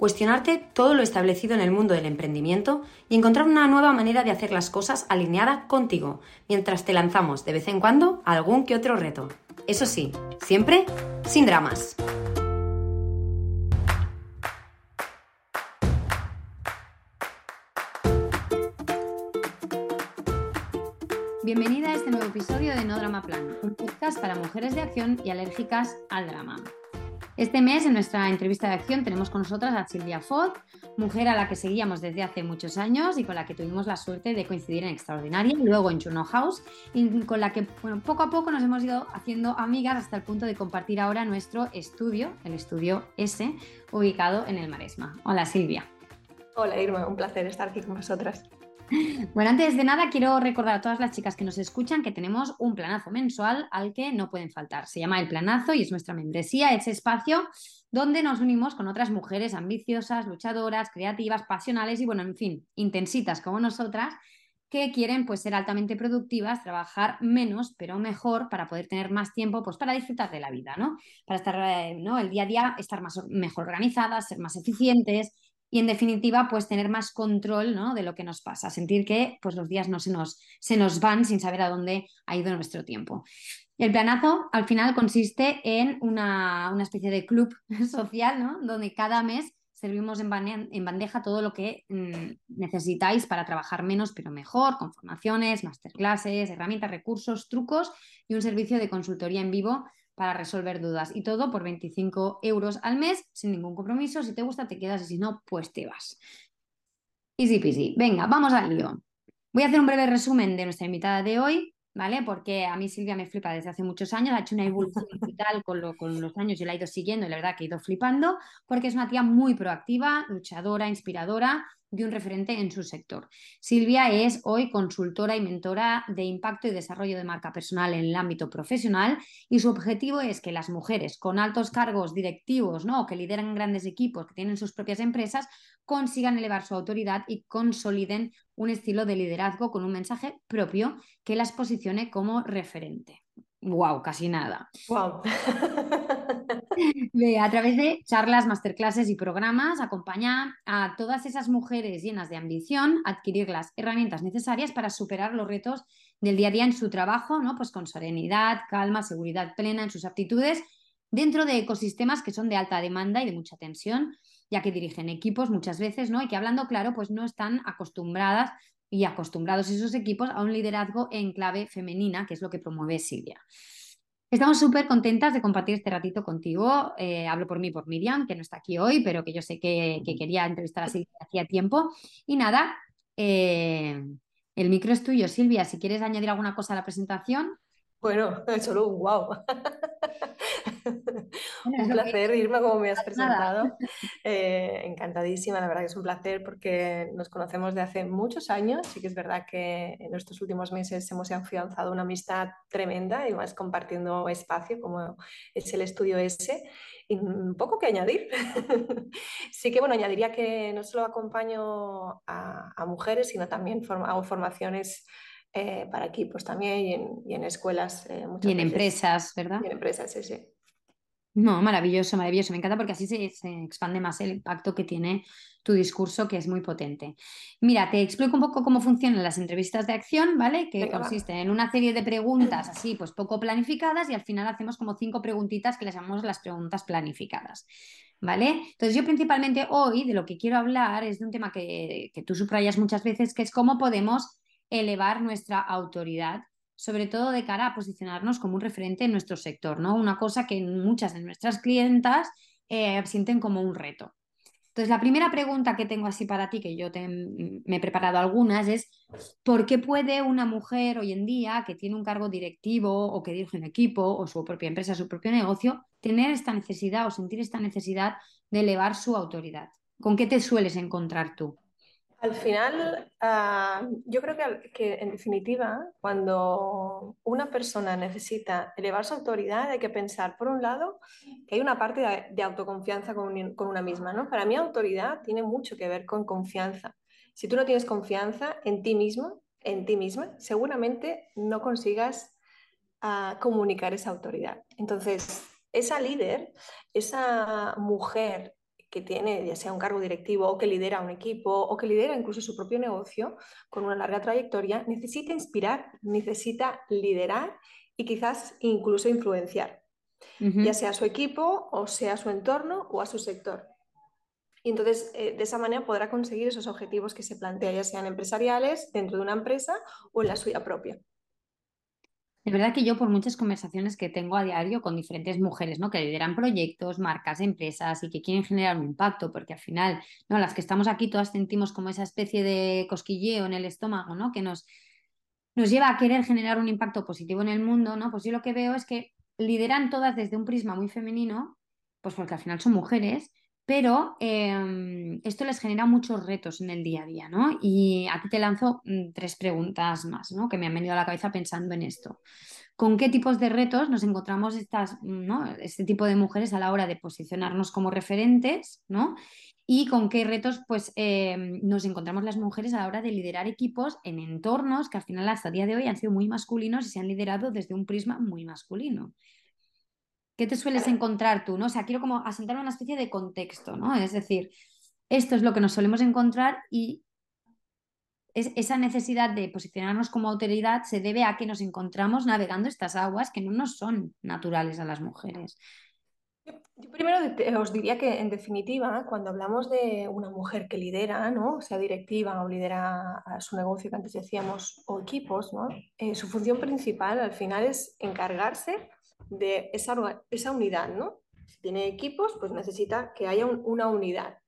cuestionarte todo lo establecido en el mundo del emprendimiento y encontrar una nueva manera de hacer las cosas alineada contigo, mientras te lanzamos de vez en cuando algún que otro reto. Eso sí, siempre sin dramas. Bienvenida a este nuevo episodio de No Drama Plan, un podcast para mujeres de acción y alérgicas al drama. Este mes, en nuestra entrevista de acción, tenemos con nosotras a Silvia Fod, mujer a la que seguíamos desde hace muchos años y con la que tuvimos la suerte de coincidir en Extraordinaria, luego en Juno House, y con la que bueno, poco a poco nos hemos ido haciendo amigas hasta el punto de compartir ahora nuestro estudio, el estudio S, ubicado en el Maresma. Hola Silvia. Hola Irma, un placer estar aquí con vosotras. Bueno, antes de nada quiero recordar a todas las chicas que nos escuchan que tenemos un planazo mensual al que no pueden faltar. Se llama El Planazo y es nuestra membresía, ese espacio donde nos unimos con otras mujeres ambiciosas, luchadoras, creativas, pasionales y, bueno, en fin, intensitas como nosotras, que quieren pues ser altamente productivas, trabajar menos pero mejor para poder tener más tiempo pues para disfrutar de la vida, ¿no? Para estar eh, ¿no? el día a día estar más mejor organizadas, ser más eficientes y en definitiva pues tener más control ¿no? de lo que nos pasa, sentir que pues los días no se nos, se nos van sin saber a dónde ha ido nuestro tiempo. El planazo al final consiste en una, una especie de club social ¿no? donde cada mes servimos en, bandeja todo lo que mm, necesitáis para trabajar menos pero mejor, con formaciones, masterclasses, herramientas, recursos, trucos y un servicio de consultoría en vivo para resolver dudas. Y todo por 25 euros al mes, sin ningún compromiso. Si te gusta, te quedas y si no, pues te vas. Easy peasy. Venga, vamos al lío. Voy a hacer un breve resumen de nuestra invitada de hoy, ¿vale? Porque a mí Silvia me flipa desde hace muchos años, ha hecho una evolución digital con, con los años y la ha ido siguiendo y la verdad que he ido flipando, porque es una tía muy proactiva, luchadora, inspiradora de un referente en su sector. Silvia es hoy consultora y mentora de impacto y desarrollo de marca personal en el ámbito profesional y su objetivo es que las mujeres con altos cargos directivos ¿no? que lideran grandes equipos, que tienen sus propias empresas, consigan elevar su autoridad y consoliden un estilo de liderazgo con un mensaje propio que las posicione como referente. ¡Wow! Casi nada. ¡Wow! a través de charlas, masterclasses y programas, acompaña a todas esas mujeres llenas de ambición a adquirir las herramientas necesarias para superar los retos del día a día en su trabajo, ¿no? Pues con serenidad, calma, seguridad plena en sus aptitudes, dentro de ecosistemas que son de alta demanda y de mucha tensión, ya que dirigen equipos muchas veces, ¿no? Y que hablando claro, pues no están acostumbradas y acostumbrados esos equipos a un liderazgo en clave femenina, que es lo que promueve Silvia. Estamos súper contentas de compartir este ratito contigo. Eh, hablo por mí, por Miriam, que no está aquí hoy, pero que yo sé que, quería entrevistar a Silvia hacía tiempo. Y nada, eh, el micro es tuyo, Silvia. Si quieres añadir alguna cosa a la presentación. Bueno, solo un wow. un placer, Irma, como me has presentado. Eh, encantadísima, la verdad que es un placer porque nos conocemos de hace muchos años. Sí que es verdad que en estos últimos meses hemos afianzado una amistad tremenda y más compartiendo espacio como es el estudio S. Y un poco que añadir. sí que, bueno, añadiría que no solo acompaño a, mujeres, sino también hago formaciones eh, para equipos también y en, escuelas. Eh, y en empresas, ¿verdad? Y en empresas, sí, sí. No, maravilloso, maravilloso. Me encanta porque así se, expande más el impacto que tiene tu discurso, que es muy potente. Mira, te explico un poco cómo funcionan las entrevistas de acción, ¿vale? Que consisten en una serie de preguntas así, pues poco planificadas y al final hacemos como cinco preguntitas que les llamamos las preguntas planificadas. ¿Vale? Entonces yo principalmente hoy de lo que quiero hablar es de un tema que, que tú subrayas muchas veces, que es cómo podemos elevar nuestra autoridad sobre todo de cara a posicionarnos como un referente en nuestro sector, ¿no? Una cosa que muchas de nuestras clientas eh, sienten como un reto. Entonces, la primera pregunta que tengo así para ti, que yo me he preparado algunas, es ¿por qué puede una mujer hoy en día que tiene un cargo directivo o que dirige un equipo o su propia empresa, su propio negocio, tener esta necesidad o sentir esta necesidad de elevar su autoridad? ¿Con qué te sueles encontrar tú? Al final, ah, yo creo que, en definitiva, cuando una persona necesita elevar su autoridad, hay que pensar, por un lado, que hay una parte de, autoconfianza con, una misma. ¿no? Para mí, autoridad tiene mucho que ver con confianza. Si tú no tienes confianza en ti mismo, en ti misma, seguramente no consigas ah, comunicar esa autoridad. Entonces, esa líder, esa mujer que tiene ya sea un cargo directivo o que lidera un equipo o que lidera incluso su propio negocio con una larga trayectoria, necesita inspirar, necesita liderar y quizás incluso influenciar, ya sea a su equipo o sea a su entorno o a su sector. Y entonces, eh, de esa manera podrá conseguir esos objetivos que se plantea, ya sean empresariales, dentro de una empresa o en la suya propia. De verdad que yo por muchas conversaciones que tengo a diario con diferentes mujeres, ¿no? Que lideran proyectos, marcas, empresas y que quieren generar un impacto, porque al final, ¿no? Las que estamos aquí todas sentimos como esa especie de cosquilleo en el estómago, ¿no? Que nos, nos lleva a querer generar un impacto positivo en el mundo, ¿no? Pues yo lo que veo es que lideran todas desde un prisma muy femenino, pues porque al final son mujeres, pero em, esto les genera muchos retos en el día a día, ¿no? Y aquí te lanzo mm, tres preguntas más, ¿no? Que me han venido a la cabeza pensando en esto. ¿Con qué tipos de retos nos encontramos estas, ¿no? este tipo de mujeres a la hora de posicionarnos como referentes, ¿no? Y con qué retos pues, em, nos encontramos las mujeres a la hora de liderar equipos en entornos que al final hasta el día de hoy han sido muy masculinos y se han liderado desde un prisma muy masculino. ¿Qué te sueles encontrar tú? ¿no? O sea, quiero como asentar una especie de contexto, ¿no? Es decir, esto es lo que nos solemos encontrar y esa necesidad de posicionarnos como autoridad se debe a que nos encontramos navegando estas aguas que no nos son naturales a las mujeres. Yo primero os diría que, en definitiva, cuando hablamos de una mujer que lidera, ¿no? sea directiva o lidera su negocio que antes decíamos, o equipos, ¿no? Eh, su función principal al final es encargarse de esa, esa unidad, ¿no? Si tiene equipos, pues necesita que haya una unidad.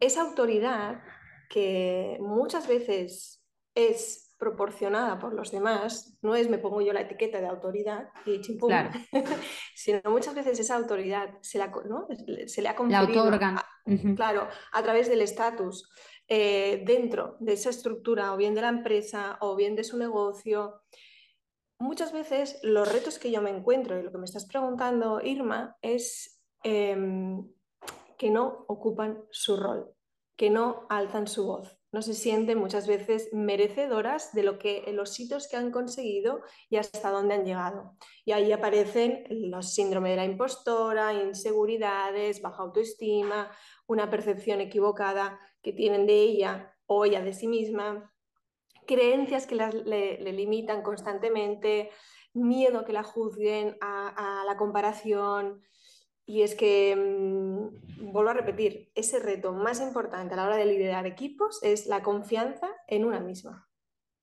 Esa autoridad que muchas veces es proporcionada por los demás, no es me pongo yo la etiqueta de autoridad y chimpum, sino muchas veces esa autoridad se, la, se le ha conferido, claro, a través del estatus eh, dentro de esa estructura o bien de la empresa o bien de su negocio muchas veces los retos que yo me encuentro y lo que me estás preguntando, Irma, es em, que no ocupan su rol, que no alzan su voz. No se sienten muchas veces merecedoras de lo que los hitos que han conseguido y hasta dónde han llegado. Y ahí aparecen los síndromes de la impostora, inseguridades, baja autoestima, una percepción equivocada que tienen de ella o ella de sí misma, creencias que le, limitan constantemente, miedo que la juzguen, a, la comparación. Y es que, mm, vuelvo a repetir, ese reto más importante a la hora de liderar equipos es la confianza en una misma.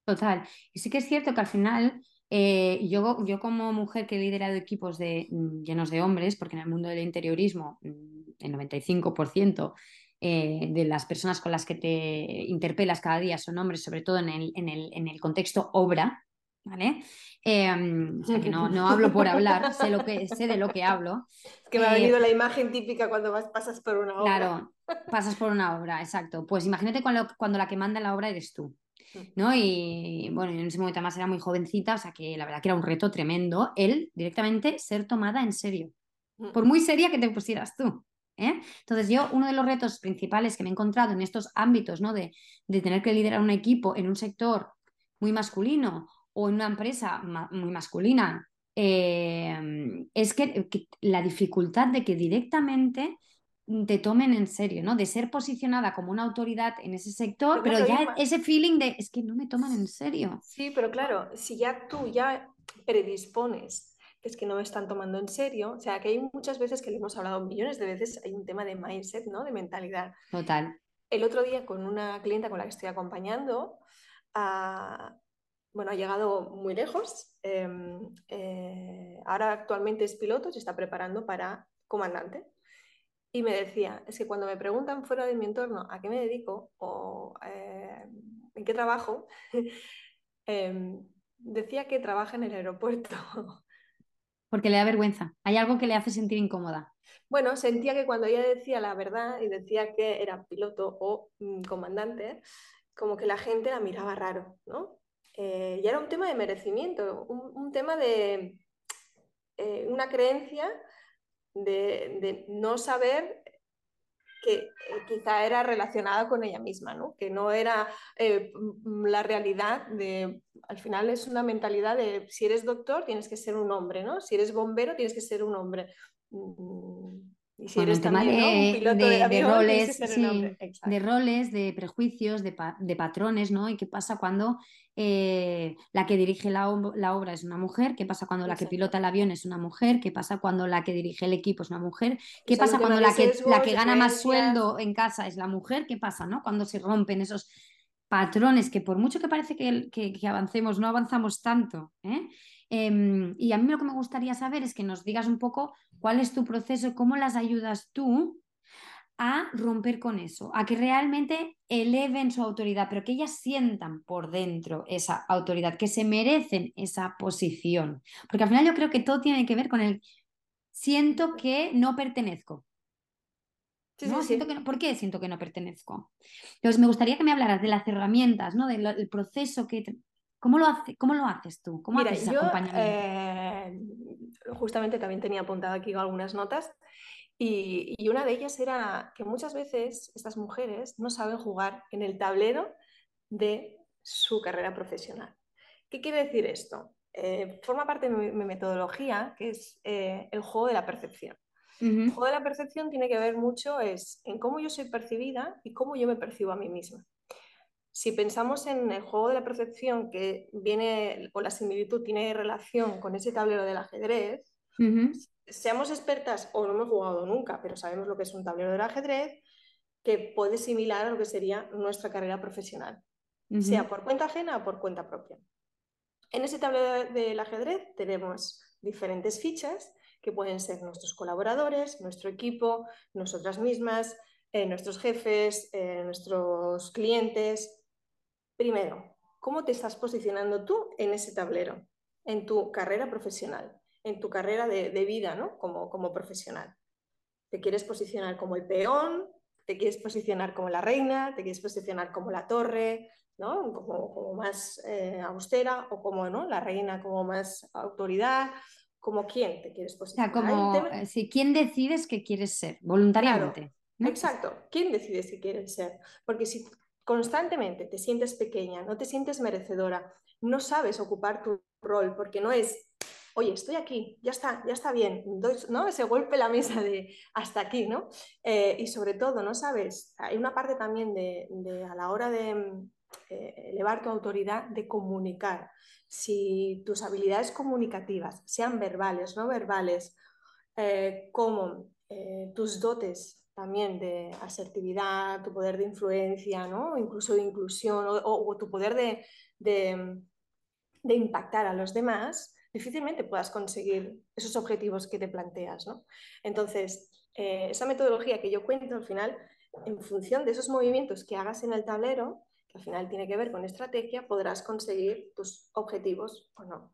Total. Y sí que es cierto que al final eh, yo, yo, como mujer que he liderado equipos mm, llenos de hombres, porque en el mundo del interiorismo mm, el 95% eh, de las personas con las que te interpelas cada día son hombres, sobre todo en el, en el, en el contexto obra, ¿vale? Em, o sea que no, no, hablo por hablar, sé, lo que, sé de lo que hablo. Es que me ha eh, venido la imagen típica cuando vas, pasas por una obra. Claro, pasas por una obra, exacto. Pues imagínate cuando, cuando la que manda la obra eres tú. Mm. ¿no? Y bueno, en ese momento además era muy jovencita, o sea que la verdad que era un reto tremendo el directamente ser tomada en serio, mm. por muy seria que te pusieras tú. ¿Eh? Entonces yo, uno de los retos principales que me he encontrado en estos ámbitos, ¿no? De, tener que liderar un equipo en un sector muy masculino o en una empresa muy masculina, eh, es que, la dificultad de que directamente te tomen en serio, ¿no? De ser posicionada como una autoridad en ese sector, pero, pero ya ese feeling de es que no me toman en serio. Sí, pero claro, si ya tú ya predispones es que no me están tomando en serio. O sea, que hay muchas veces que le hemos hablado millones de veces, hay un tema de mindset, ¿no? De mentalidad. Total. El otro día con una clienta con la que estoy acompañando, ah, bueno, ha llegado muy lejos. Em, eh, ahora actualmente es piloto, se está preparando para comandante. Y me decía, es que cuando me preguntan fuera de mi entorno a qué me dedico o eh, en qué trabajo, em, decía que trabaja en el aeropuerto. Porque le da vergüenza. Hay algo que le hace sentir incómoda. Bueno, sentía que cuando ella decía la verdad y decía que era piloto o mm, comandante, como que la gente la miraba raro, ¿no? Eh, y era un tema de merecimiento, un, tema de eh, una creencia de, no saber que eh, quizá era relacionada con ella misma, ¿no? que no era la realidad de, al final es una mentalidad de si eres doctor tienes que ser un hombre, ¿no? si eres bombero tienes que ser un hombre. Mm, y si eres también, de, de, roles, de roles, de prejuicios, de, de, patrones, ¿no? Y qué pasa cuando eh, la que dirige la, obra es una mujer, qué pasa cuando la que pilota el avión es una mujer, qué pasa cuando la que dirige el equipo es una mujer, qué pasa cuando la que, la que gana más sueldo en casa es la mujer, qué pasa, ¿no? Cuando se rompen esos patrones que por mucho que parece que, que avancemos, no avanzamos tanto, ¿eh? Em, y a mí lo que me gustaría saber es que nos digas un poco cuál es tu proceso, cómo las ayudas tú a romper con eso, a que realmente eleven su autoridad, pero que ellas sientan por dentro esa autoridad, que se merecen esa posición. Porque al final yo creo que todo tiene que ver con el siento que no pertenezco. ¿No? Siento que ¿Por qué siento que no pertenezco? Entonces me gustaría que me hablaras de las herramientas, ¿no? del proceso que, ¿Cómo lo, hace, cómo lo haces tú? ¿Cómo Mira, haces yo, eh, justamente también tenía apuntado aquí algunas notas y, y, una de ellas era que muchas veces estas mujeres no saben jugar en el tablero de su carrera profesional. ¿Qué quiere decir esto? Eh, forma parte de mi, metodología, que es eh, el juego de la percepción. El juego de la percepción tiene que ver mucho es en cómo yo soy percibida y cómo yo me percibo a mí misma. Si pensamos en el juego de la percepción que viene, o la similitud tiene relación con ese tablero del ajedrez, seamos expertas o no hemos jugado nunca, pero sabemos lo que es un tablero del ajedrez, que puede similar a lo que sería nuestra carrera profesional, sea por cuenta ajena o por cuenta propia. En ese tablero del ajedrez tenemos diferentes fichas que pueden ser nuestros colaboradores, nuestro equipo, nosotras mismas, eh, nuestros jefes, eh, nuestros clientes, Primero, ¿cómo te estás posicionando tú en ese tablero, en tu carrera profesional, en tu carrera de, vida ¿no? como, como profesional? ¿Te quieres posicionar como el peón? ¿Te quieres posicionar como la reina? ¿Te quieres posicionar como la torre? ¿no? Como, más eh, austera o como ¿no? la reina como más autoridad, como quién te quieres posicionar. O sea, como, eh, si, ¿quién decides que quieres ser voluntariamente? Exacto, ¿quién decides que quieres ser? Porque si constantemente te sientes pequeña, no te sientes merecedora, no sabes ocupar tu rol, porque no es, oye, estoy aquí, ya está, ya está bien, ¿no? Ese golpe la mesa de hasta aquí, ¿no? Eh, y sobre todo, ¿no sabes? Hay una parte también de, a la hora de eh, elevar tu autoridad, de comunicar. Si tus habilidades comunicativas, sean verbales, no verbales, eh, como tus dotes también de asertividad, tu poder de influencia, ¿no? incluso de inclusión o, tu poder de, de, impactar a los demás, difícilmente puedas conseguir esos objetivos que te planteas. ¿no? Entonces, eh, esa metodología que yo cuento al final, en función de esos movimientos que hagas en el tablero, que al final tiene que ver con estrategia, podrás conseguir tus objetivos o no.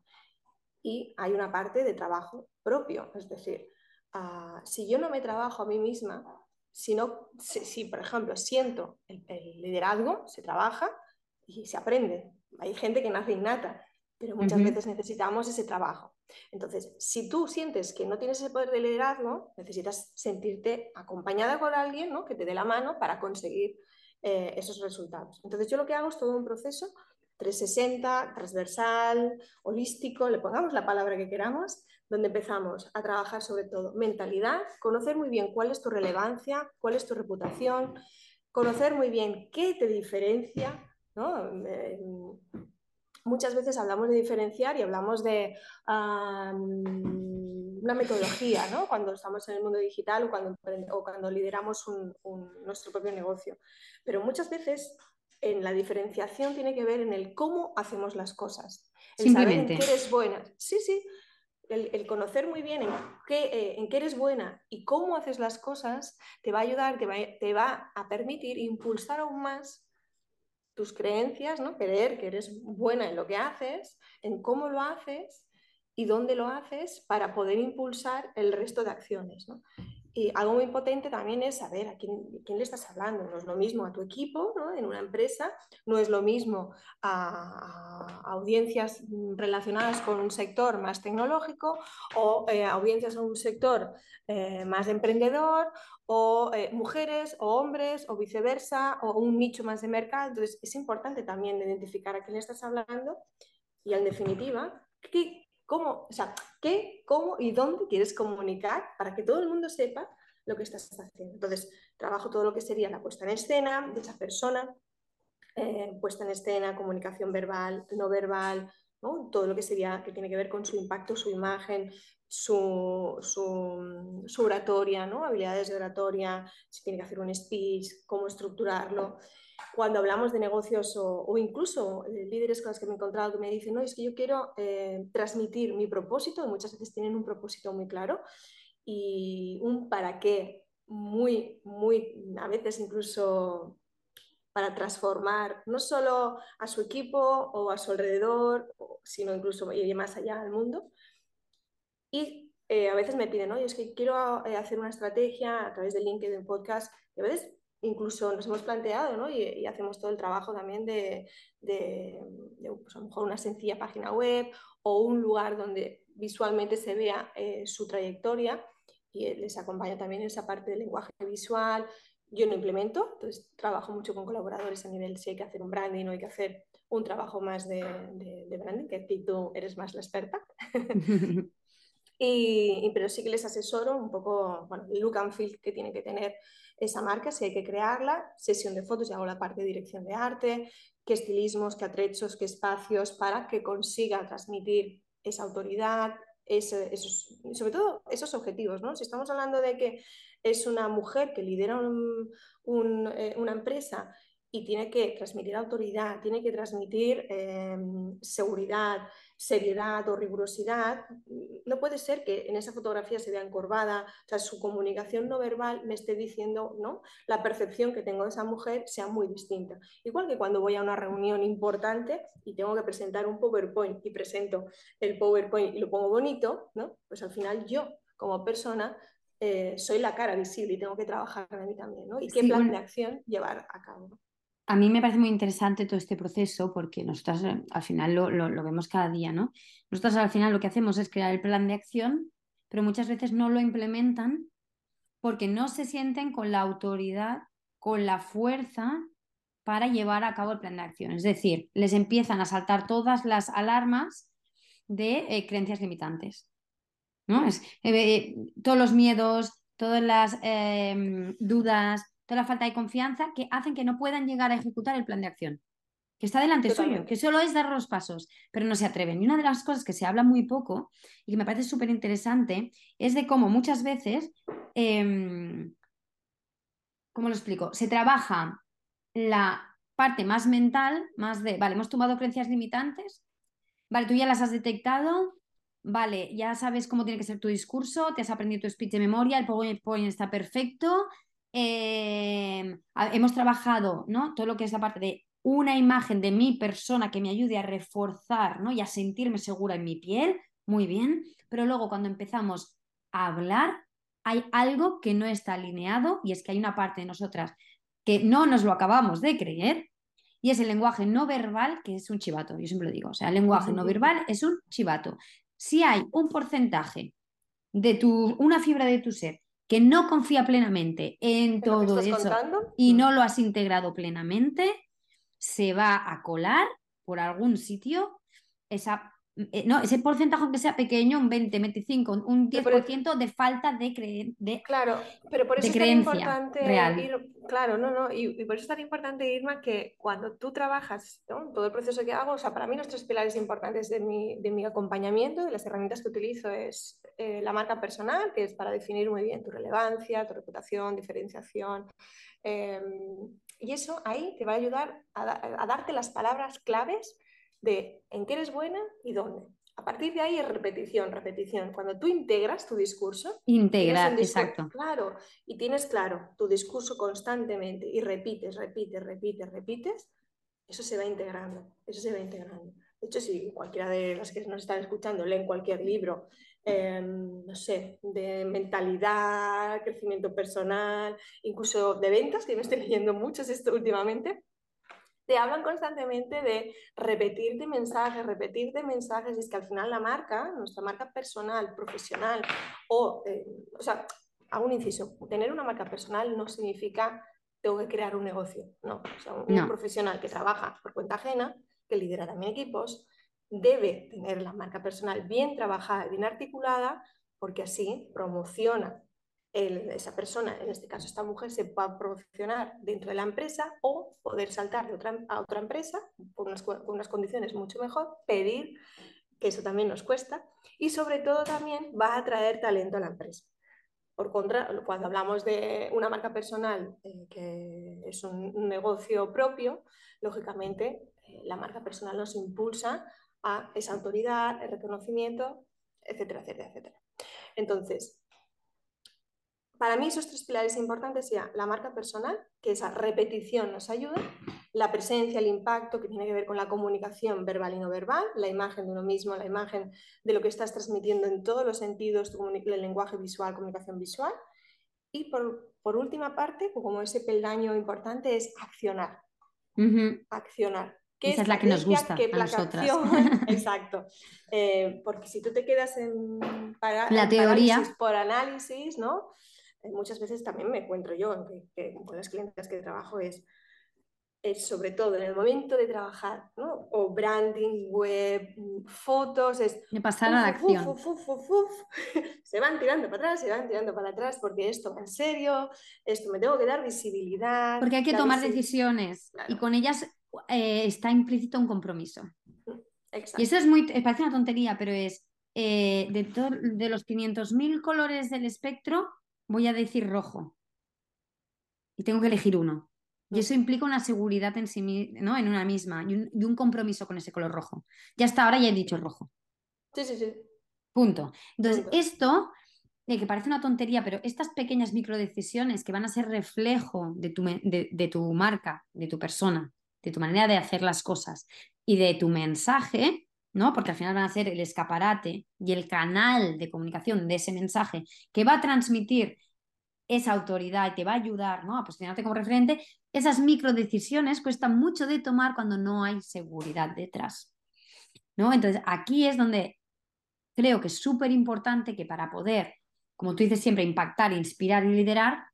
Y hay una parte de trabajo propio, es decir, ah, si yo no me trabajo a mí misma, si, si, por ejemplo, siento el, liderazgo, se trabaja y se aprende. Hay gente que nace innata, pero muchas veces necesitamos ese trabajo. Entonces, si tú sientes que no tienes ese poder de liderazgo, necesitas sentirte acompañada con alguien ¿no? que te dé la mano para conseguir eh, esos resultados. Entonces, yo lo que hago es todo un proceso 360, transversal, holístico, le pongamos la palabra que queramos, donde empezamos a trabajar sobre todo mentalidad, conocer muy bien cuál es tu relevancia, cuál es tu reputación, conocer muy bien qué te diferencia. Eh, muchas veces hablamos de diferenciar y hablamos de una metodología, ¿no? cuando estamos en el mundo digital o cuando, o cuando lideramos nuestro propio negocio. Pero muchas veces en la diferenciación tiene que ver en el cómo hacemos las cosas. El saber en qué eres buena. Sí, sí. El, conocer muy bien en qué, eh, en qué, eres buena y cómo haces las cosas te va a ayudar, te va, te va a permitir impulsar aún más tus creencias, ¿no? Creer que eres buena en lo que haces, en cómo lo haces y dónde lo haces para poder impulsar el resto de acciones. ¿no? Y algo muy potente también es saber a quién, quién, le estás hablando. No es lo mismo a tu equipo ¿no? en una empresa, no es lo mismo a, audiencias relacionadas con un sector más tecnológico o eh, audiencias en un sector eh, más emprendedor o eh, mujeres o hombres o viceversa o un nicho más de mercado. Entonces es importante también identificar a quién le estás hablando y en definitiva, ¿qué, cómo, o sea, qué, cómo y dónde quieres comunicar para que todo el mundo sepa lo que estás haciendo. Entonces, trabajo todo lo que sería la puesta en escena de esa persona, eh, puesta en escena, comunicación verbal, no verbal, todo lo que sería que tiene que ver con su impacto, su imagen, su, su, oratoria, ¿no? habilidades de oratoria, si tiene que hacer un speech, cómo estructurarlo cuando hablamos de negocios o, incluso eh, líderes con los que me he encontrado que me dicen, no, es que yo quiero eh, transmitir mi propósito, y muchas veces tienen un propósito muy claro y un para qué muy, muy, a veces incluso para transformar no solo a su equipo o a su alrededor, sino incluso ir más allá al mundo. Y eh, a veces me piden, ¿no? es que quiero hacer una estrategia a través de LinkedIn Podcast. Y a veces incluso nos hemos planteado ¿no? y, hacemos todo el trabajo también de, de, pues a lo mejor una sencilla página web o un lugar donde visualmente se vea eh, su trayectoria y les acompaño también esa parte del lenguaje visual. Yo no implemento, entonces trabajo mucho con colaboradores a nivel si hay que hacer un branding o hay que hacer un trabajo más de, de branding, que aquí tú eres más la experta. y, pero sí que les asesoro un poco bueno, el look and feel que tiene que tener esa marca, si hay que crearla, sesión de fotos, y hago la parte de dirección de arte, qué estilismos, qué atrechos, qué espacios para que consiga transmitir esa autoridad, esos, sobre todo esos objetivos. ¿no? Si estamos hablando de que es una mujer que lidera eh, una empresa y tiene que transmitir autoridad, tiene que transmitir em, seguridad, seriedad o rigurosidad, no puede ser que en esa fotografía se vea encorvada, o sea, su comunicación no verbal me esté diciendo, ¿no? La percepción que tengo de esa mujer sea muy distinta. Igual que cuando voy a una reunión importante y tengo que presentar un PowerPoint y presento el PowerPoint y lo pongo bonito, ¿no? Pues al final yo, como persona, eh, soy la cara visible y tengo que trabajar en mí también, ¿no? Y qué plan de acción llevar a cabo a mí me parece muy interesante todo este proceso porque nosotros eh, al final lo, vemos cada día, ¿no? Nosotros al final lo que hacemos es crear el plan de acción, pero muchas veces no lo implementan porque no se sienten con la autoridad, con la fuerza para llevar a cabo el plan de acción. Es decir, les empiezan a saltar todas las alarmas de eh, creencias limitantes. ¿no? Es, eh, todos los miedos, todas las em, dudas, la falta de confianza que hacen que no puedan llegar a ejecutar el plan de acción, que está delante suyo, que solo es dar los pasos, pero no se atreven. Y una de las cosas que se habla muy poco y que me parece súper interesante es de cómo muchas veces, em, ¿cómo lo explico? Se trabaja la parte más mental, más de, vale, hemos tomado creencias limitantes, vale, tú ya las has detectado, vale, ya sabes cómo tiene que ser tu discurso, te has aprendido tu speech de memoria, el PowerPoint está perfecto, Em, hemos trabajado ¿no? todo lo que es la parte de una imagen de mi persona que me ayude a reforzar ¿no? y a sentirme segura en mi piel, muy bien, pero luego cuando empezamos a hablar hay algo que no está alineado y es que hay una parte de nosotras que no nos lo acabamos de creer y es el lenguaje no verbal que es un chivato, yo siempre lo digo, o sea, el lenguaje no verbal es un chivato. Si hay un porcentaje de tu, una fibra de tu ser que no confía plenamente en todo eso y no mm. lo has integrado plenamente, se va a colar por algún sitio esa no, ese porcentaje aunque sea pequeño, un 20, 25, un 10% de falta de, cre de Claro, pero por eso es tan importante real. claro, no, no, y, por eso es tan importante, Irma, que cuando tú trabajas todo el proceso que hago, o sea, para mí los tres pilares importantes de mi, de mi acompañamiento, de las herramientas que utilizo, es eh, la marca personal, que es para definir muy bien tu relevancia, tu reputación, diferenciación, em, Y eso ahí te va a ayudar a, darte las palabras claves de en qué eres buena y dónde. A partir de ahí es repetición, repetición. Cuando tú integras tu discurso. Integrar, exacto. Claro, y tienes claro tu discurso constantemente y repites, repites, repites, repites, eso se va integrando, eso se va integrando. De hecho, si cualquiera de las que nos están escuchando leen cualquier libro, em, no sé, de mentalidad, crecimiento personal, incluso de ventas, que me estoy leyendo muchos esto últimamente, te hablan constantemente de repetirte mensajes, repetirte mensajes, y es que al final la marca, nuestra marca personal, profesional, o, eh, o sea, hago un inciso, tener una marca personal no significa tengo que crear un negocio, no, o sea, un, profesional que trabaja por cuenta ajena, que lidera también equipos, debe tener la marca personal bien trabajada, bien articulada, porque así promociona esa persona, en este caso esta mujer, se va a promocionar dentro de la empresa o poder saltar de otra, a otra empresa unas, unas condiciones mucho mejor, pedir, que eso también nos cuesta, y sobre todo también va a atraer talento a la empresa. Por contra, cuando hablamos de una marca personal eh, que es un, negocio propio, lógicamente eh, la marca personal nos impulsa a esa autoridad, el reconocimiento, etcétera, etcétera, etcétera. Entonces, para mí esos tres pilares importantes sean la marca personal, que esa repetición nos ayuda, la presencia, el impacto, que tiene que ver con la comunicación verbal y no verbal, la imagen de uno mismo, la imagen de lo que estás transmitiendo en todos los sentidos, el lenguaje visual, comunicación visual. Y por, última parte, como ese peldaño importante, es accionar. Accionar. Esa es la que nos gusta a nosotras. Exacto. Eh, porque si tú te quedas en, la teoría por análisis, ¿no? Muchas veces también me encuentro yo con las clientes que trabajo es, es sobre todo en el momento de trabajar, ¿no? O branding, web, fotos, es... De pasar a la acción. se van tirando para atrás, se van tirando para atrás porque esto va en serio, esto me tengo que dar visibilidad. Porque hay que tomar decisiones y con ellas eh, está implícito un compromiso. Y eso es muy, parece una tontería, pero es eh, de, de los 500.000 colores del espectro, voy a decir rojo. Y tengo que elegir uno. Y eso implica una seguridad en sí ¿no? en una misma y un, compromiso con ese color rojo. Ya hasta ahora ya he dicho rojo. Sí, sí, sí. Punto. Entonces, esto, eh, que parece una tontería, pero estas pequeñas microdecisiones que van a ser reflejo de tu, de tu marca, de tu persona, de tu manera de hacer las cosas y de tu mensaje, ¿no? Porque al final van a ser el escaparate y el canal de comunicación de ese mensaje que va a transmitir esa autoridad y te va a ayudar ¿no? a posicionarte como referente, esas micro decisiones cuestan mucho de tomar cuando no hay seguridad detrás. ¿no? Entonces, aquí es donde creo que es súper importante que para poder, como tú dices siempre, impactar, inspirar y liderar,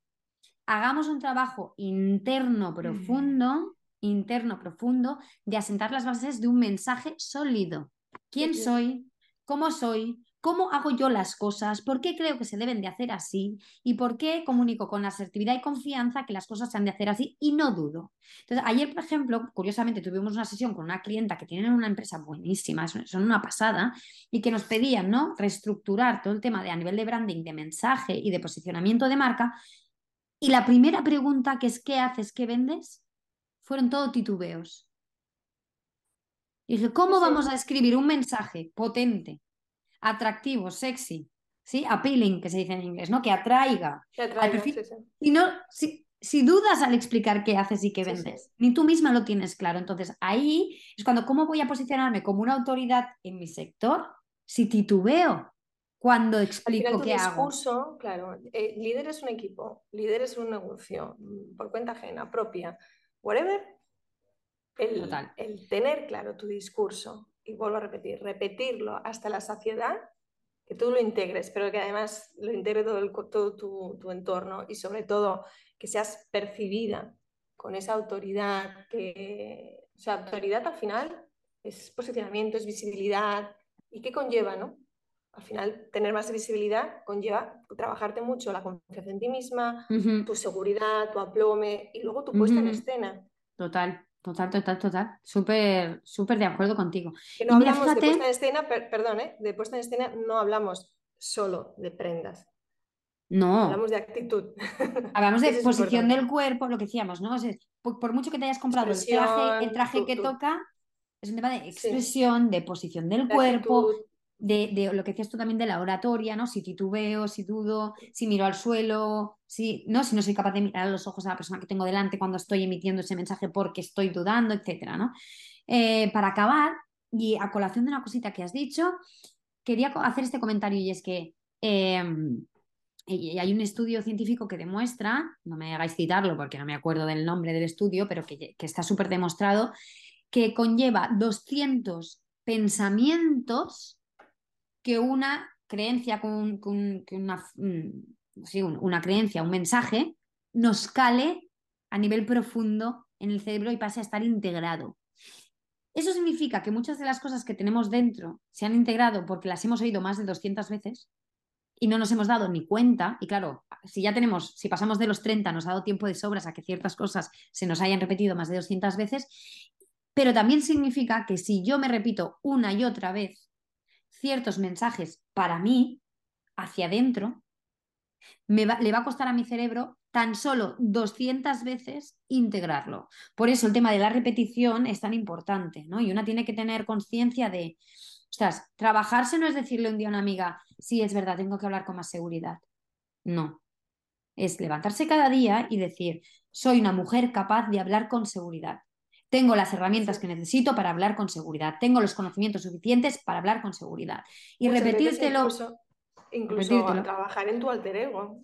hagamos un trabajo interno profundo interno profundo de asentar las bases de un mensaje sólido. ¿Quién soy? ¿Cómo soy? ¿Cómo hago yo las cosas? ¿Por qué creo que se deben de hacer así? ¿Y por qué comunico con asertividad y confianza que las cosas se han de hacer así? Y no dudo. Entonces, ayer, por ejemplo, curiosamente tuvimos una sesión con una clienta que tiene una empresa buenísima, son una pasada, y que nos pedían ¿no? reestructurar todo el tema de a nivel de branding, de mensaje y de posicionamiento de marca. Y la primera pregunta que es ¿qué haces? ¿Qué vendes? Fueron todo titubeos. Y dije, ¿cómo vamos a escribir un mensaje potente, atractivo, sexy, ¿sí? appealing, que se dice en inglés, ¿no? que atraiga, Si, no, si, dudas al explicar qué haces y qué vendes, ni tú misma lo tienes claro. Entonces ahí es cuando, ¿cómo voy a posicionarme como una autoridad en mi sector si titubeo? Cuando explico qué discurso, hago. Claro, eh, líder es un equipo, líder es un negocio, mm, por cuenta ajena, propia whatever, el, el tener claro tu discurso, y vuelvo a repetir, repetirlo hasta la saciedad, que tú lo integres, pero que además lo integre todo, el, todo tu, tu, entorno y sobre todo que seas percibida con esa autoridad, que, o sea, autoridad al final es posicionamiento, es visibilidad, ¿y qué conlleva, no? Al final, tener más visibilidad conlleva trabajarte mucho la confianza en ti misma, tu seguridad, tu aplome y luego tu puesta en escena. Total, total, total, total. Súper, súper de acuerdo contigo. Que no hablamos de puesta en escena, perdón, ¿eh? de puesta en escena no hablamos solo de prendas. No. Hablamos de actitud. Hablamos de posición del cuerpo, lo que decíamos, ¿no? por, mucho que te hayas comprado el traje, el traje que toca, es un tema de expresión, de posición del cuerpo, de, lo que decías tú también de la oratoria, ¿no? Si titubeo, si dudo, si miro al suelo, si no, si no soy capaz de mirar a los ojos a la persona que tengo delante cuando estoy emitiendo ese mensaje porque estoy dudando, etcétera, ¿no? Eh, para acabar, y a colación de una cosita que has dicho, quería hacer este comentario y es que em, hay un estudio científico que demuestra, no me hagáis citarlo porque no me acuerdo del nombre del estudio, pero que, que está súper demostrado, que conlleva 200 pensamientos que una creencia, con, una, mm, una creencia, un mensaje, nos cale a nivel profundo en el cerebro y pase a estar integrado. Eso significa que muchas de las cosas que tenemos dentro se han integrado porque las hemos oído más de 200 veces y no nos hemos dado ni cuenta. Y claro, si ya tenemos, si pasamos de los 30, nos ha dado tiempo de sobras a que ciertas cosas se nos hayan repetido más de 200 veces. Pero también significa que si yo me repito una y otra vez ciertos mensajes para mí, hacia adentro, me le va a costar a mi cerebro tan solo 200 veces integrarlo. Por eso el tema de la repetición es tan importante, ¿no? Y una tiene que tener conciencia de, ostras, trabajarse no es decirle un día a una amiga, sí, es verdad, tengo que hablar con más seguridad. No. Es levantarse cada día y decir, soy una mujer capaz de hablar con seguridad. Tengo las herramientas que necesito para hablar con seguridad. Tengo los conocimientos suficientes para hablar con seguridad. Y repetírtelo. Incluso, trabajar en tu alter ego.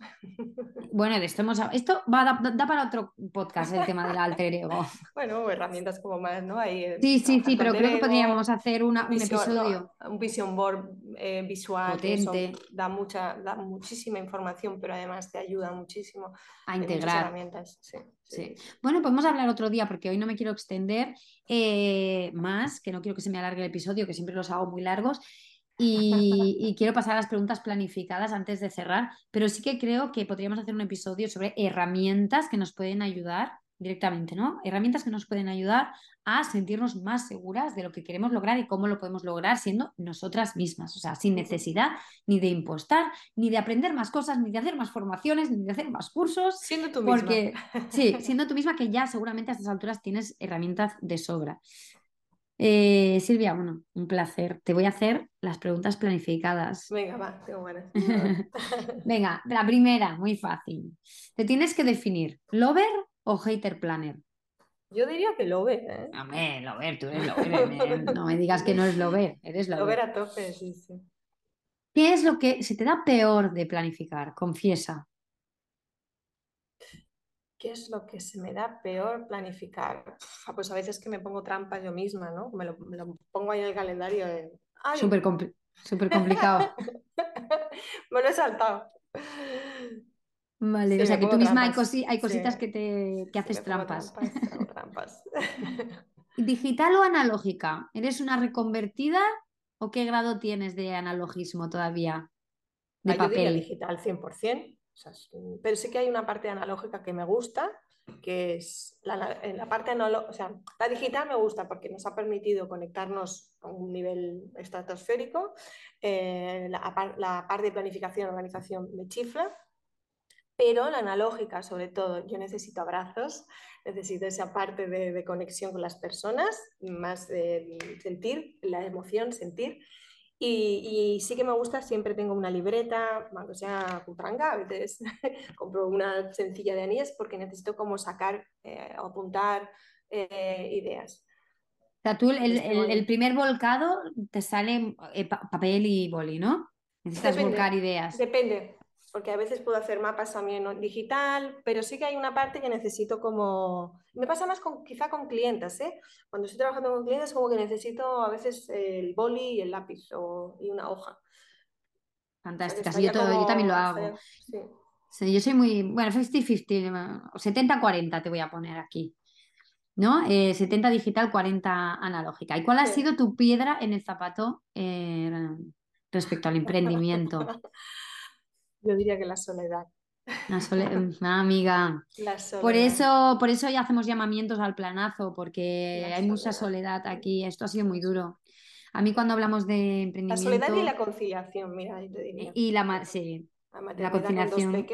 Bueno, de esto hemos Esto va, da, para otro podcast el tema del alter ego. bueno, herramientas como más, ¿no? Eh, sí, sí, sí, pero creo que podríamos hacer un episodio. un vision board eh, visual. Potente. da, mucha, da muchísima información, pero además te ayuda muchísimo. A integrar. Herramientas. Sí. Sí. Bueno, podemos hablar otro día porque hoy no me quiero extender eh, más, que no quiero que se me alargue el episodio, que siempre los hago muy largos. Y, y, quiero pasar a las preguntas planificadas antes de cerrar, pero sí que creo que podríamos hacer un episodio sobre herramientas que nos pueden ayudar directamente, ¿no? Herramientas que nos pueden ayudar a sentirnos más seguras de lo que queremos lograr y cómo lo podemos lograr siendo nosotras mismas, o sea, sin necesidad ni de impostar, ni de aprender más cosas, ni de hacer más formaciones, ni de hacer más cursos. Siendo tú porque, Sí, siendo tú misma que ya seguramente a estas alturas tienes herramientas de sobra. Eh, Silvia, bueno, un placer. Te voy a hacer las preguntas planificadas. Venga, va, tengo buenas. Venga, la primera, muy fácil. Te tienes que definir, ¿lover o hater planner? Yo diría que lover. ¿eh? Hombre, lover, tú eres lover. no me digas que no es lover, eres lover. Lover a tope, sí, sí. ¿Qué es lo que se te da peor de planificar? Confiesa. ¿Qué es lo que se me da peor planificar? Pues a veces que me pongo trampas yo misma, ¿no? Me lo, pongo ahí en el calendario. Súper complicado. me lo he saltado. Vale, o sea que tú misma hay, cositas que te que haces trampas. trampas. ¿Digital o analógica? ¿Eres una reconvertida o qué grado tienes de analogismo todavía? De ah, papel. digital 100%, pero sí que hay una parte analógica que me gusta, que es la, la parte analógica, o sea, la digital me gusta porque nos ha permitido conectarnos a un nivel estratosférico, eh, la, la parte de planificación y organización me chifla, pero la analógica, sobre todo, yo necesito abrazos, necesito esa parte de, conexión con las personas, más de sentir la emoción, sentir. Y, sí que me gusta, siempre tengo una libreta, cuando sea cutranga, a veces compro una sencilla de anillas porque necesito como sacar eh, o apuntar eh, ideas. O sea, tú el, primer volcado te sale eh, papel y boli, ¿no? Necesitas volcar ideas. Depende porque a veces puedo hacer mapas también digital, pero sí que hay una parte que necesito como... Me pasa más con, quizá con clientes, ¿eh? Cuando estoy trabajando con clientes como que necesito a veces el boli y el lápiz o, y una hoja. Fantástica, sí, yo, también lo hago. Sí. yo soy muy, bueno, 50-50, 70-40 te voy a poner aquí. ¿No? 70 eh, digital, 40 analógica. ¿Y cuál ha sido tu piedra en el zapato eh, respecto al emprendimiento? Yo diría que la soledad. La ah, amiga. Por eso, por eso ya hacemos llamamientos al planazo, porque hay mucha soledad aquí. Esto ha sido muy duro. A mí cuando hablamos de emprendimiento... La soledad y la conciliación, mira, yo te diría. Y la, sí, la conciliación.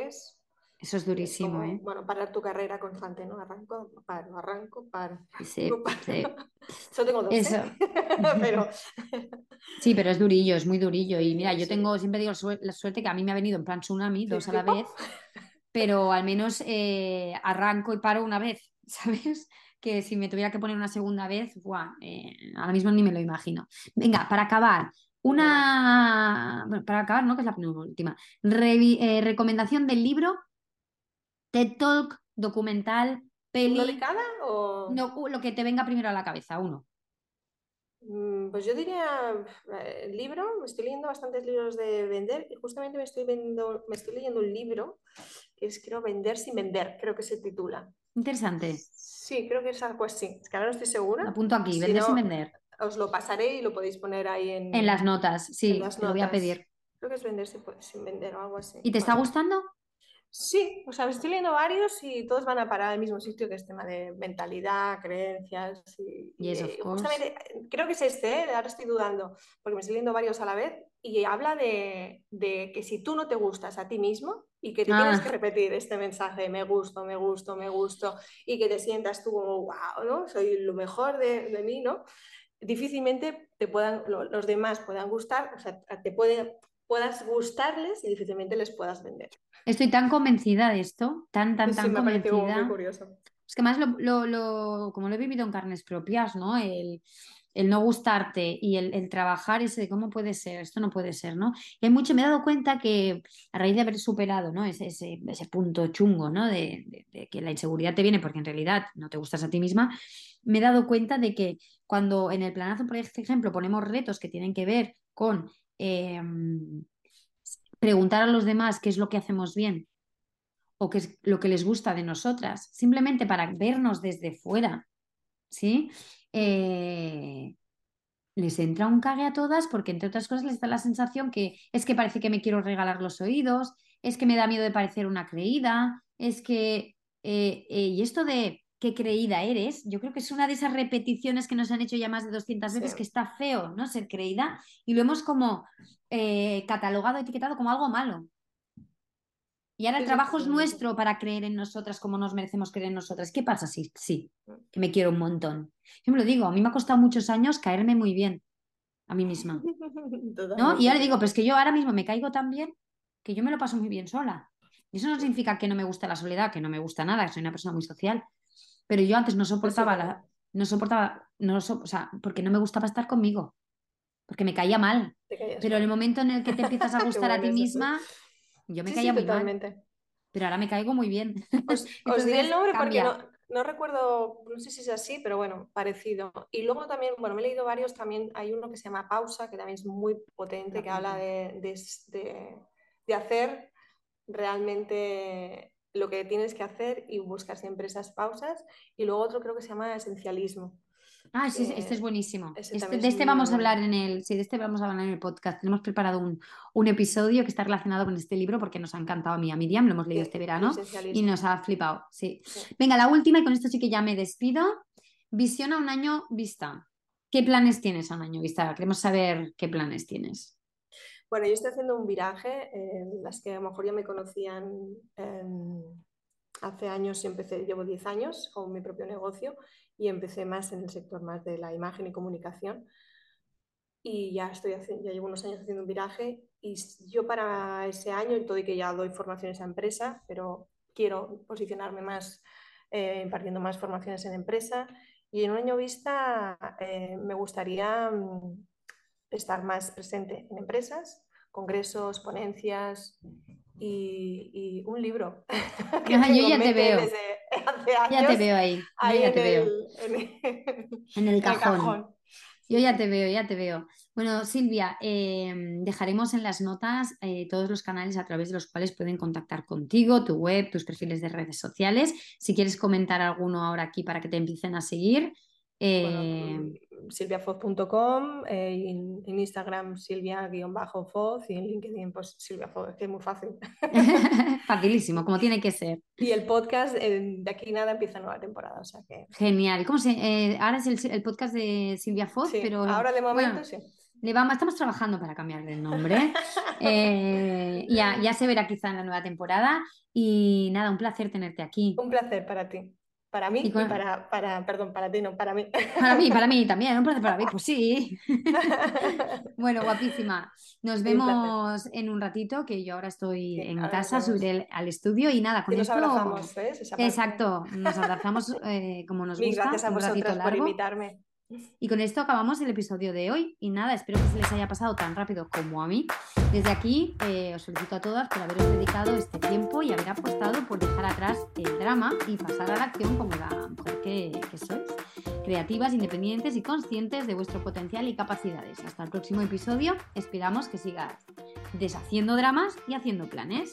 Eso es durísimo, ¿eh? Bueno, parar tu carrera constante, ¿no? Arranco, paro, arranco, paro. Sí, sí. Yo tengo dos, Eso. ¿eh? pero... Sí, pero es durillo, es muy durillo. Y mira, yo tengo, siempre digo la suerte que a mí me ha venido en plan tsunami, dos a la vez, pero al menos eh, arranco y paro una vez, ¿sabes? Que si me tuviera que poner una segunda vez, ¡buah! Eh, ahora mismo ni me lo imagino. Venga, para acabar, una. Bueno, para acabar, ¿no? Que es la última. Eh, recomendación del libro TED Talk, documental, peli. ¿Uno de cada o...? No, lo que te venga primero a la cabeza, uno. Mm, pues yo diría eh, el libro, me estoy leyendo bastantes libros de vender y justamente me estoy, viendo, me estoy leyendo un libro que es creo Vender sin vender, creo que se titula. Interesante. Sí, creo que es algo así. Es que ahora no estoy segura. Apunto aquí, Vender sin vender. Os lo pasaré y lo podéis poner ahí en... En las notas, sí, lo voy a pedir. Creo que es Vender sin, vender o algo así. ¿Y te está gustando? Sí, o sea, estoy leyendo varios y todos van a parar al mismo sitio, que es tema de mentalidad, creencias. Y, justamente, creo que es este, ¿eh? ahora estoy dudando, porque me estoy leyendo varios a la vez, y habla de, que si tú no te gustas a ti mismo y que te tienes ah. que repetir este mensaje, me gusto, me gusto, me gusto, y que te sientas tú como, wow, ¿no? Soy lo mejor de, de mí, ¿no? Difícilmente te puedan, los demás puedan gustar, o sea, te pueden, puedas gustarles y difícilmente les puedas vender. Estoy tan convencida de esto, tan, tan, tan convencida. curioso. Es que más lo, lo, como lo he vivido en carnes propias, ¿no? El, el no gustarte y el, el, trabajar ese de cómo puede ser, esto no puede ser, ¿no? Y hay mucho, me he dado cuenta que a raíz de haber superado, ¿no? Ese, ese, ese punto chungo, ¿no? De, de, que la inseguridad te viene porque en realidad no te gustas a ti misma, me he dado cuenta de que cuando en el planazo, por ejemplo, ponemos retos que tienen que ver con Em, preguntar a los demás qué es lo que hacemos bien o qué es lo que les gusta de nosotras, simplemente para vernos desde fuera, ¿sí? Eh, les entra un cague a todas porque entre otras cosas les da la sensación que es que parece que me quiero regalar los oídos, es que me da miedo de parecer una creída, es que... Eh, eh, y esto de qué creída eres, yo creo que es una de esas repeticiones que nos han hecho ya más de 200 veces, que está feo, ¿no? Ser creída, y lo hemos como eh, catalogado, etiquetado como algo malo. Y ahora el trabajo es nuestro para creer en nosotras como nos merecemos creer en nosotras. ¿Qué pasa si sí, que me quiero un montón? Yo me lo digo, a mí me ha costado muchos años caerme muy bien a mí misma. ¿no? Y ahora digo, pues que yo ahora mismo me caigo tan bien que yo me lo paso muy bien sola. Y eso no significa que no me gusta la soledad, que no me gusta nada, que soy una persona muy social, pero yo antes no soportaba la, no soportaba, no o sea, porque no me gustaba estar conmigo, porque me caía mal. Pero en el momento en el que te empiezas a gustar a ti misma, yo me caía muy mal. Pero ahora me caigo muy bien. Os, os diré el nombre porque no, no, recuerdo, no sé si es así, pero bueno, parecido. Y luego también, bueno, me he leído varios, también hay uno que se llama Pausa, que también es muy potente, que habla de, de, de hacer realmente lo que tienes que hacer y buscar siempre esas pausas. Y luego otro creo que se llama esencialismo. Ah, sí, este es buenísimo. Este, de este vamos a hablar en el, sí, de este vamos a hablar en el podcast. Hemos preparado un, un, episodio que está relacionado con este libro porque nos ha encantado a mí, a Miriam, lo hemos leído este verano y nos ha flipado. Sí. Venga, la última y con esto sí que ya me despido. Visión a un año vista. ¿Qué planes tienes a un año vista? Queremos saber qué planes tienes. Bueno, yo estoy haciendo un viraje, las que a lo mejor ya me conocían em, hace años empecé, llevo 10 años con mi propio negocio y empecé más en el sector más de la imagen y comunicación. Y ya, estoy ya llevo unos años haciendo un viraje y yo para ese año, y todo y que ya doy formaciones a empresa, pero quiero posicionarme más eh, impartiendo más formaciones en empresa. Y en un año vista eh, me gustaría mm, estar más presente en empresas, congresos, ponencias y, un libro. yo ya te veo. ya te veo ahí. ya te veo. En el, cajón. Yo ya te veo, ya te veo. Bueno, Silvia, em, dejaremos en las notas eh, todos los canales a través de los cuales pueden contactar contigo, tu web, tus perfiles de redes sociales. Si quieres comentar alguno ahora aquí para que te empiecen a seguir, eh, silviafoz.com, eh, en, Instagram silvia-foz y en LinkedIn pues Silvia que es muy fácil. Facilísimo, como tiene que ser. Y el podcast, eh, de aquí nada, empieza nueva temporada. O sea que... Genial. ¿Cómo se, ahora es el, podcast de Silvia Foz, pero... Ahora de momento sí. Le vamos, estamos trabajando para cambiarle el nombre. Eh, ya, ya se verá quizá en la nueva temporada. Y nada, un placer tenerte aquí. Un placer para ti. Para mí y, para, para, perdón, para ti, no, para mí. Para mí, para mí también, un placer para mí, pues sí. bueno, guapísima. Nos vemos en un ratito, que yo ahora estoy en casa, subiré al estudio y nada, con nos abrazamos, Exacto, nos abrazamos eh, como nos gusta. Gracias a vosotros por invitarme. Y con esto acabamos el episodio de hoy. Y nada, espero que se les haya pasado tan rápido como a mí. Desde aquí eh, os felicito a todas por haberos dedicado este tiempo y haber apostado por dejar atrás el drama y pasar a la acción como la mujer que, que sois. Creativas, independientes y conscientes de vuestro potencial y capacidades. Hasta el próximo episodio. Esperamos que sigáis deshaciendo dramas y haciendo planes.